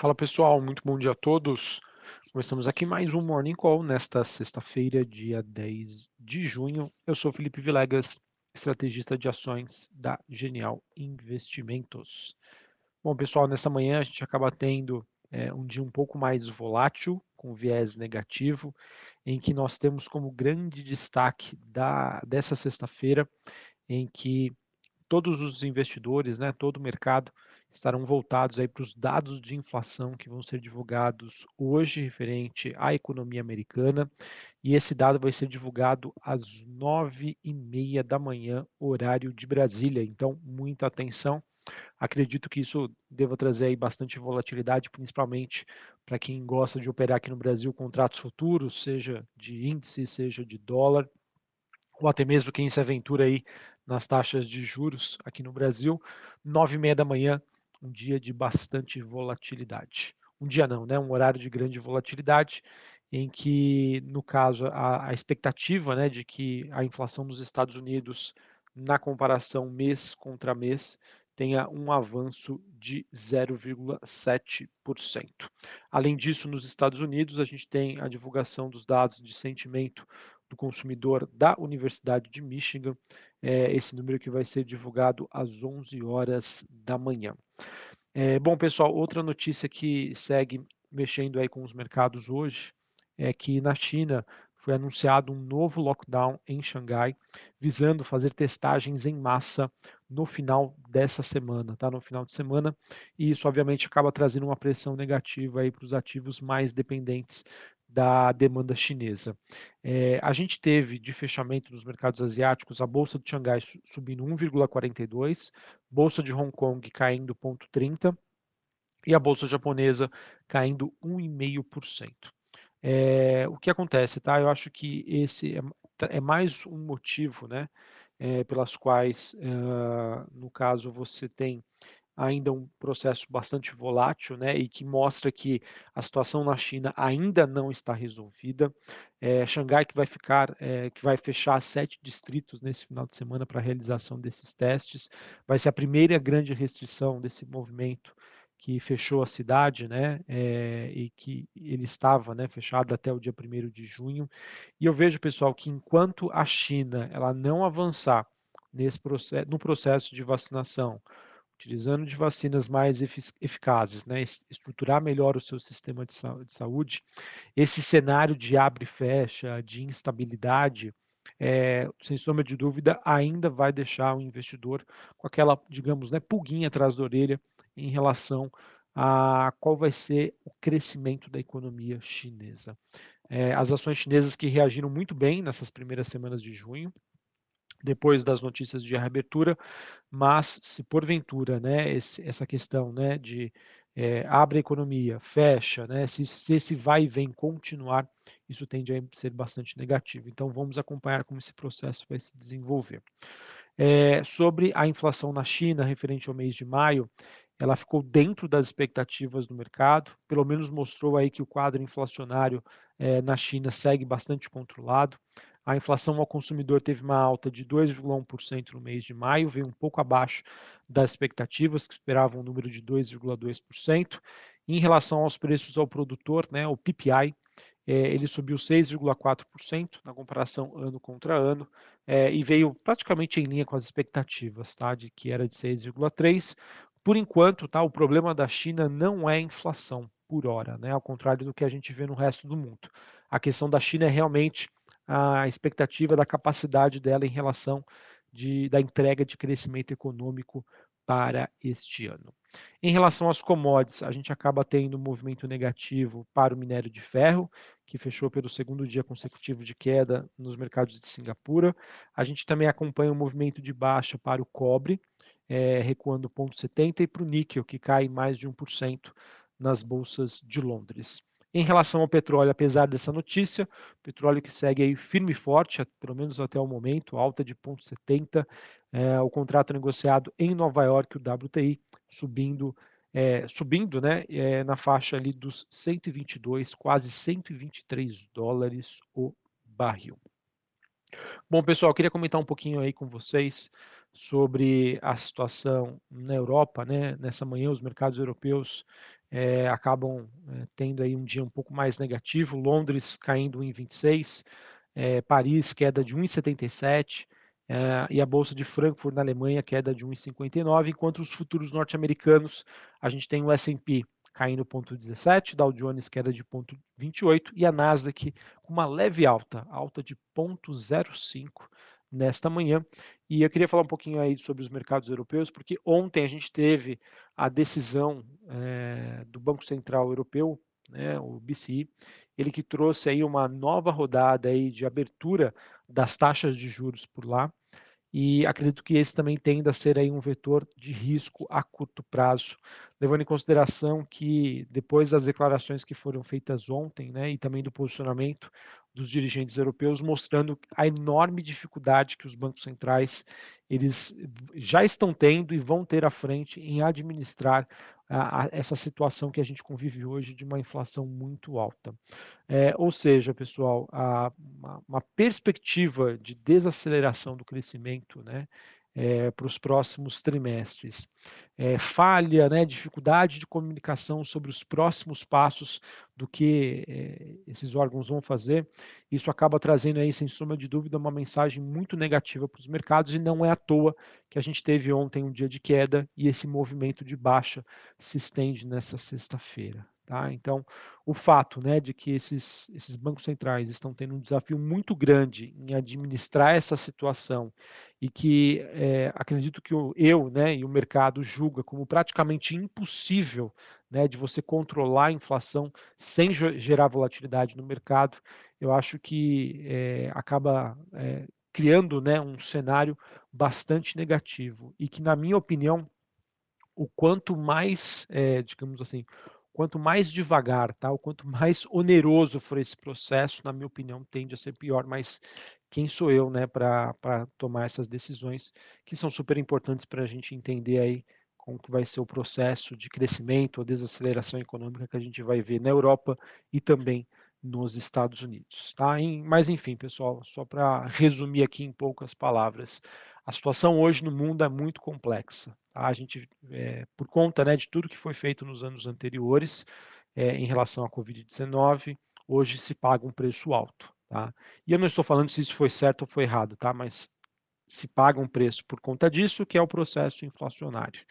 Fala pessoal, muito bom dia a todos. Começamos aqui mais um Morning Call nesta sexta-feira, dia 10 de junho. Eu sou Felipe Vilegas, estrategista de ações da Genial Investimentos. Bom, pessoal, nesta manhã a gente acaba tendo é, um dia um pouco mais volátil, com viés negativo, em que nós temos como grande destaque da, dessa sexta-feira, em que todos os investidores, né, todo o mercado, estarão voltados aí para os dados de inflação que vão ser divulgados hoje referente à economia americana e esse dado vai ser divulgado às nove e meia da manhã horário de Brasília. Então muita atenção. Acredito que isso deva trazer aí bastante volatilidade, principalmente para quem gosta de operar aqui no Brasil contratos futuros, seja de índice, seja de dólar, ou até mesmo quem se aventura aí nas taxas de juros aqui no Brasil. Nove e meia da manhã um dia de bastante volatilidade. Um dia não, né? Um horário de grande volatilidade, em que, no caso, a, a expectativa né, de que a inflação nos Estados Unidos, na comparação mês contra mês, tenha um avanço de 0,7%. Além disso, nos Estados Unidos, a gente tem a divulgação dos dados de sentimento do consumidor da Universidade de Michigan, é, esse número que vai ser divulgado às 11 horas da manhã. É, bom, pessoal, outra notícia que segue mexendo aí com os mercados hoje é que na China foi anunciado um novo lockdown em Xangai, visando fazer testagens em massa no final dessa semana, tá? No final de semana, e isso obviamente acaba trazendo uma pressão negativa aí para os ativos mais dependentes da demanda chinesa. É, a gente teve de fechamento nos mercados asiáticos a bolsa de Xangai subindo 1,42, bolsa de Hong Kong caindo 0,30 e a bolsa japonesa caindo 1,5%. É, o que acontece, tá? Eu acho que esse é, é mais um motivo, né, é, pelas quais, uh, no caso, você tem ainda um processo bastante volátil, né, e que mostra que a situação na China ainda não está resolvida. É, Xangai que vai ficar, é, que vai fechar sete distritos nesse final de semana para a realização desses testes, vai ser a primeira grande restrição desse movimento que fechou a cidade, né, é, e que ele estava, né, fechado até o dia 1 de junho. E eu vejo, pessoal, que enquanto a China ela não avançar nesse processo, no processo de vacinação, utilizando de vacinas mais eficazes, né, estruturar melhor o seu sistema de, sa de saúde, esse cenário de abre e fecha, de instabilidade, é, sem sombra de dúvida, ainda vai deixar o investidor com aquela, digamos, né, pulguinha atrás da orelha em relação a qual vai ser o crescimento da economia chinesa. É, as ações chinesas que reagiram muito bem nessas primeiras semanas de junho, depois das notícias de reabertura, mas se porventura, né, esse, essa questão, né, de é, abre a economia, fecha, né, se, se esse vai e vem continuar, isso tende a ser bastante negativo. Então vamos acompanhar como esse processo vai se desenvolver. É, sobre a inflação na China, referente ao mês de maio, ela ficou dentro das expectativas do mercado, pelo menos mostrou aí que o quadro inflacionário é, na China segue bastante controlado. A inflação ao consumidor teve uma alta de 2,1% no mês de maio, veio um pouco abaixo das expectativas, que esperavam um número de 2,2%. Em relação aos preços ao produtor, né, o PPI, é, ele subiu 6,4% na comparação ano contra ano é, e veio praticamente em linha com as expectativas, tá, de que era de 6,3%. Por enquanto, tá, o problema da China não é inflação por hora, né, ao contrário do que a gente vê no resto do mundo. A questão da China é realmente a expectativa da capacidade dela em relação de, da entrega de crescimento econômico para este ano. Em relação às commodities, a gente acaba tendo um movimento negativo para o minério de ferro, que fechou pelo segundo dia consecutivo de queda nos mercados de Singapura. A gente também acompanha um movimento de baixa para o cobre, é, recuando 0,70, e para o níquel, que cai mais de 1% nas bolsas de Londres. Em relação ao petróleo, apesar dessa notícia, petróleo que segue aí firme e forte, pelo menos até o momento, alta de 0,70, é, o contrato negociado em Nova York, o WTI, subindo, é, subindo né, é, na faixa ali dos 122, quase 123 dólares o barril. Bom, pessoal, queria comentar um pouquinho aí com vocês sobre a situação na Europa, né? Nessa manhã, os mercados europeus é, acabam é, tendo aí um dia um pouco mais negativo. Londres caindo em 26, é, Paris queda de 1,77 e a bolsa de Frankfurt na Alemanha queda de 1,59, enquanto os futuros norte-americanos a gente tem o S&P caindo 0,17, Dow Jones queda de 0,28 e a Nasdaq com uma leve alta, alta de 0,05 nesta manhã. E eu queria falar um pouquinho aí sobre os mercados europeus, porque ontem a gente teve a decisão é, do Banco Central Europeu, né, o BCE, ele que trouxe aí uma nova rodada aí de abertura das taxas de juros por lá e acredito que esse também tenda a ser aí um vetor de risco a curto prazo, levando em consideração que depois das declarações que foram feitas ontem, né, e também do posicionamento dos dirigentes europeus, mostrando a enorme dificuldade que os bancos centrais eles já estão tendo e vão ter à frente em administrar a, essa situação que a gente convive hoje de uma inflação muito alta. É, ou seja, pessoal, a, uma, uma, perspectiva de desaceleração do crescimento, né, é, para os próximos trimestres. É, falha, né, dificuldade de comunicação sobre os próximos passos do que é, esses órgãos vão fazer, isso acaba trazendo aí, sem sombra de dúvida, uma mensagem muito negativa para os mercados e não é à toa que a gente teve ontem um dia de queda e esse movimento de baixa se estende nessa sexta-feira. Tá? Então, o fato né, de que esses, esses bancos centrais estão tendo um desafio muito grande em administrar essa situação e que é, acredito que eu né, e o mercado julga como praticamente impossível né, de você controlar a inflação sem gerar volatilidade no mercado, eu acho que é, acaba é, criando né, um cenário bastante negativo e que, na minha opinião, o quanto mais, digamos assim, quanto mais devagar, tá? O quanto mais oneroso for esse processo, na minha opinião, tende a ser pior, mas quem sou eu, né, para tomar essas decisões que são super importantes para a gente entender aí como que vai ser o processo de crescimento ou desaceleração econômica que a gente vai ver na Europa e também nos Estados Unidos, tá? Mas enfim, pessoal, só para resumir aqui em poucas palavras, a situação hoje no mundo é muito complexa. Tá? A gente, é, por conta né, de tudo que foi feito nos anos anteriores é, em relação à Covid-19, hoje se paga um preço alto. Tá? E eu não estou falando se isso foi certo ou foi errado, tá? mas se paga um preço por conta disso, que é o processo inflacionário.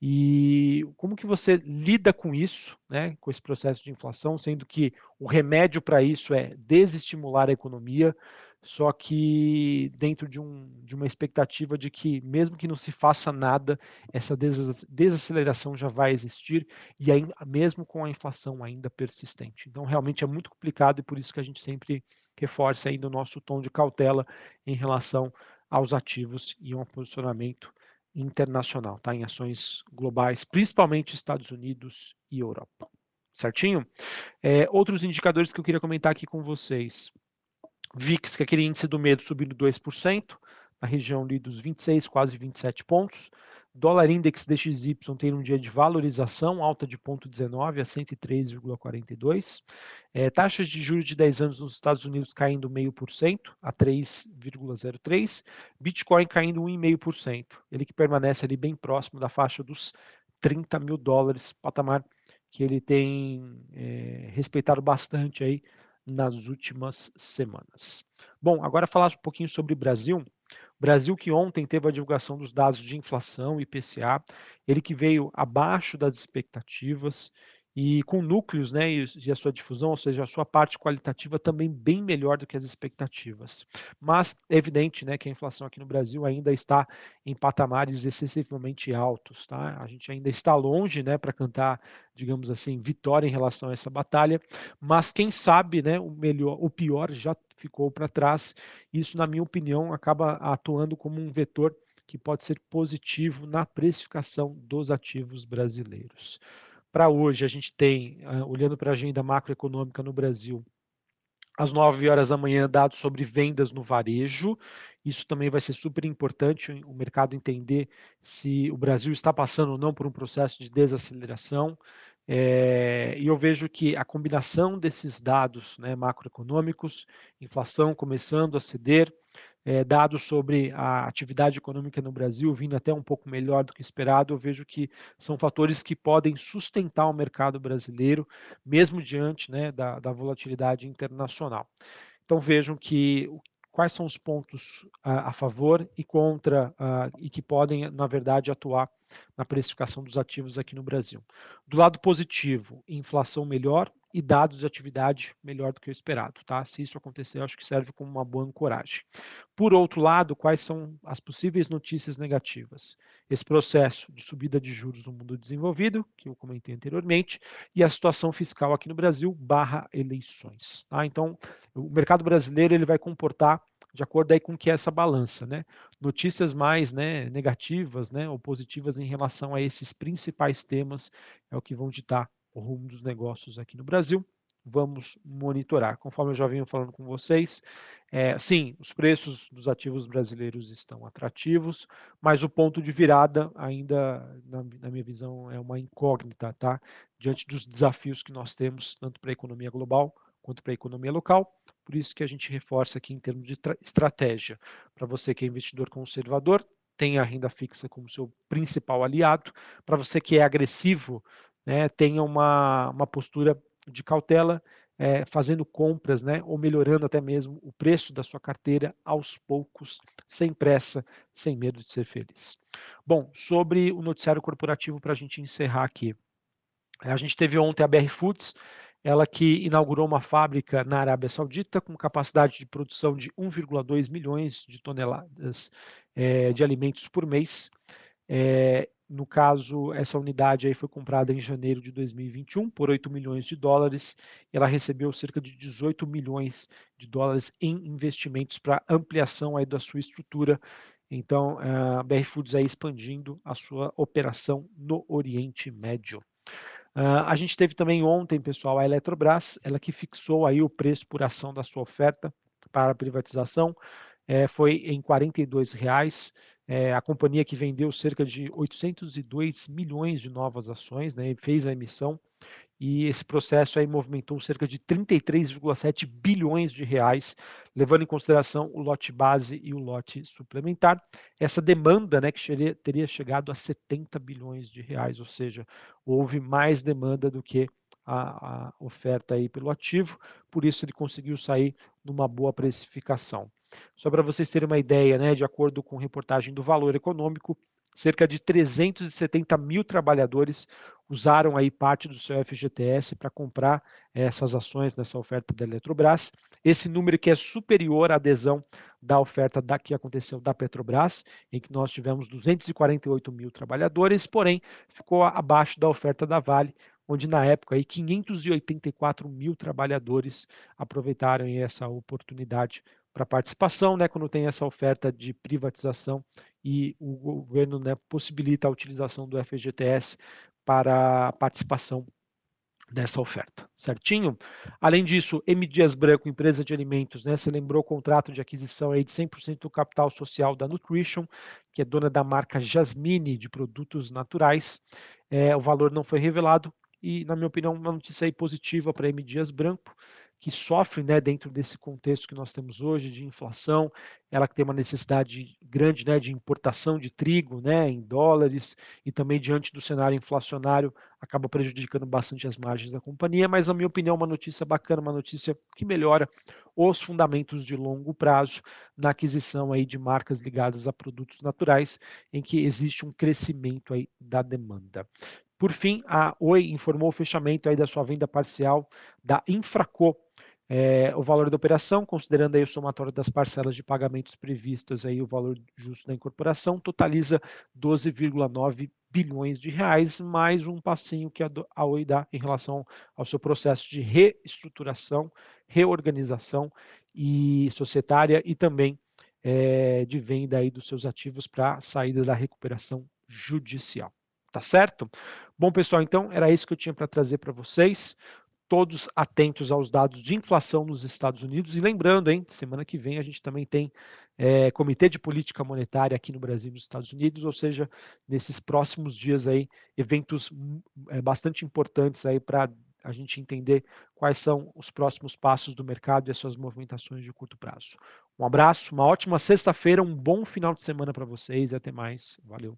E como que você lida com isso, né, com esse processo de inflação, sendo que o remédio para isso é desestimular a economia, só que dentro de, um, de uma expectativa de que, mesmo que não se faça nada, essa desaceleração já vai existir, e aí, mesmo com a inflação ainda persistente. Então, realmente é muito complicado e por isso que a gente sempre reforça ainda o nosso tom de cautela em relação aos ativos e um posicionamento internacional, tá? em ações globais, principalmente Estados Unidos e Europa. Certinho? É, outros indicadores que eu queria comentar aqui com vocês. VIX, que é aquele índice do medo, subindo 2%, na região ali dos 26, quase 27 pontos. Dólar Index DXY tem um dia de valorização, alta de 0,19 a 103,42. É, taxas de juros de 10 anos nos Estados Unidos caindo 0,5% a 3,03. Bitcoin caindo 1,5%. Ele que permanece ali bem próximo da faixa dos 30 mil dólares, patamar que ele tem é, respeitado bastante aí nas últimas semanas. Bom, agora falar um pouquinho sobre Brasil. Brasil que ontem teve a divulgação dos dados de inflação, IPCA, ele que veio abaixo das expectativas e com núcleos né, e, a sua difusão, ou seja, a sua parte qualitativa também bem melhor do que as expectativas. Mas é evidente né, que a inflação aqui no Brasil ainda está em patamares excessivamente altos. Tá? A gente ainda está longe né, para cantar, digamos assim, vitória em relação a essa batalha, mas quem sabe né, o melhor, o pior já ficou para trás. Isso, na minha opinião, acaba atuando como um vetor que pode ser positivo na precificação dos ativos brasileiros. Para hoje, a gente tem, ah, olhando para a agenda macroeconômica no Brasil, às 9 horas da manhã, dados sobre vendas no varejo. Isso também vai ser super importante o mercado entender se o Brasil está passando ou não por um processo de desaceleração. É, e eu vejo que a combinação desses dados né, macroeconômicos, inflação começando a ceder, é, dados sobre a atividade econômica no Brasil vindo até um pouco melhor do que esperado, eu vejo que são fatores que podem sustentar o mercado brasileiro, mesmo diante né, da, da volatilidade internacional. Então vejam que quais são os pontos a, a favor e contra e que podem, na verdade, atuar na precificação dos ativos aqui no Brasil. Do lado positivo, inflação melhor e dados de atividade melhor do que o esperado. Tá? Se isso acontecer, acho que serve como uma boa ancoragem. Por outro lado, quais são as possíveis notícias negativas? Esse processo de subida de juros no mundo desenvolvido, que eu comentei anteriormente, e a situação fiscal aqui no Brasil, barra eleições. Tá? Então, o mercado brasileiro ele vai comportar de acordo aí com que é essa balança, né? Notícias mais né, negativas né, ou positivas em relação a esses principais temas é o que vão ditar o rumo dos negócios aqui no Brasil. Vamos monitorar. Conforme eu já venho falando com vocês, é, sim, os preços dos ativos brasileiros estão atrativos, mas o ponto de virada ainda, na, na minha visão, é uma incógnita, tá? Diante dos desafios que nós temos, tanto para a economia global quanto para a economia local. Por isso que a gente reforça aqui em termos de estratégia. Para você que é investidor conservador, tenha a renda fixa como seu principal aliado. Para você que é agressivo, né, tenha uma, uma postura de cautela, é, fazendo compras, né, ou melhorando até mesmo o preço da sua carteira aos poucos, sem pressa, sem medo de ser feliz. Bom, sobre o noticiário corporativo, para a gente encerrar aqui. A gente teve ontem a BR Foods, ela que inaugurou uma fábrica na Arábia Saudita com capacidade de produção de 1,2 milhões de toneladas é, de alimentos por mês. É, no caso, essa unidade aí foi comprada em janeiro de 2021 por 8 milhões de dólares. E ela recebeu cerca de 18 milhões de dólares em investimentos para ampliação aí da sua estrutura. Então, a BR Foods aí expandindo a sua operação no Oriente Médio. Uh, a gente teve também ontem, pessoal, a Eletrobras, ela que fixou aí o preço por ação da sua oferta para privatização, é, foi em R$ reais. É, a companhia que vendeu cerca de 802 milhões de novas ações, né, fez a emissão e esse processo aí movimentou cerca de 33,7 bilhões de reais, levando em consideração o lote base e o lote suplementar. Essa demanda, né, que seria, teria chegado a 70 bilhões de reais, ou seja, houve mais demanda do que a, a oferta aí pelo ativo, por isso ele conseguiu sair numa boa precificação. Só para vocês terem uma ideia, né, de acordo com reportagem do Valor Econômico, cerca de 370 mil trabalhadores usaram aí parte do seu FGTS para comprar essas ações nessa oferta da Eletrobras. Esse número que é superior à adesão da oferta da, que aconteceu da Petrobras, em que nós tivemos 248 mil trabalhadores, porém ficou abaixo da oferta da Vale, onde na época aí 584 mil trabalhadores aproveitaram essa oportunidade para participação, né, quando tem essa oferta de privatização e o governo né, possibilita a utilização do FGTS para a participação dessa oferta, certinho? Além disso, M. Dias Branco, empresa de alimentos, né, você lembrou o contrato de aquisição aí de 100% do capital social da Nutrition, que é dona da marca Jasmine de produtos naturais. É, o valor não foi revelado e, na minha opinião, uma notícia aí positiva para M. Dias Branco, que sofre né, dentro desse contexto que nós temos hoje de inflação, ela que tem uma necessidade grande né, de importação de trigo né, em dólares e também diante do cenário inflacionário acaba prejudicando bastante as margens da companhia, mas na minha opinião uma notícia bacana, uma notícia que melhora os fundamentos de longo prazo na aquisição aí de marcas ligadas a produtos naturais, em que existe um crescimento aí da demanda. Por fim, a Oi informou o fechamento aí da sua venda parcial da Infraco, é, o valor da operação, considerando aí o somatório das parcelas de pagamentos previstas, aí o valor justo da incorporação, totaliza 12,9 bilhões de reais, mais um passinho que a Oi dá em relação ao seu processo de reestruturação, reorganização e societária e também é, de venda aí dos seus ativos para saída da recuperação judicial. Tá certo? Bom, pessoal, então era isso que eu tinha para trazer para vocês todos atentos aos dados de inflação nos Estados Unidos. E lembrando, hein, semana que vem a gente também tem é, Comitê de Política Monetária aqui no Brasil e nos Estados Unidos, ou seja, nesses próximos dias aí, eventos é, bastante importantes aí para a gente entender quais são os próximos passos do mercado e as suas movimentações de curto prazo. Um abraço, uma ótima sexta-feira, um bom final de semana para vocês e até mais. Valeu.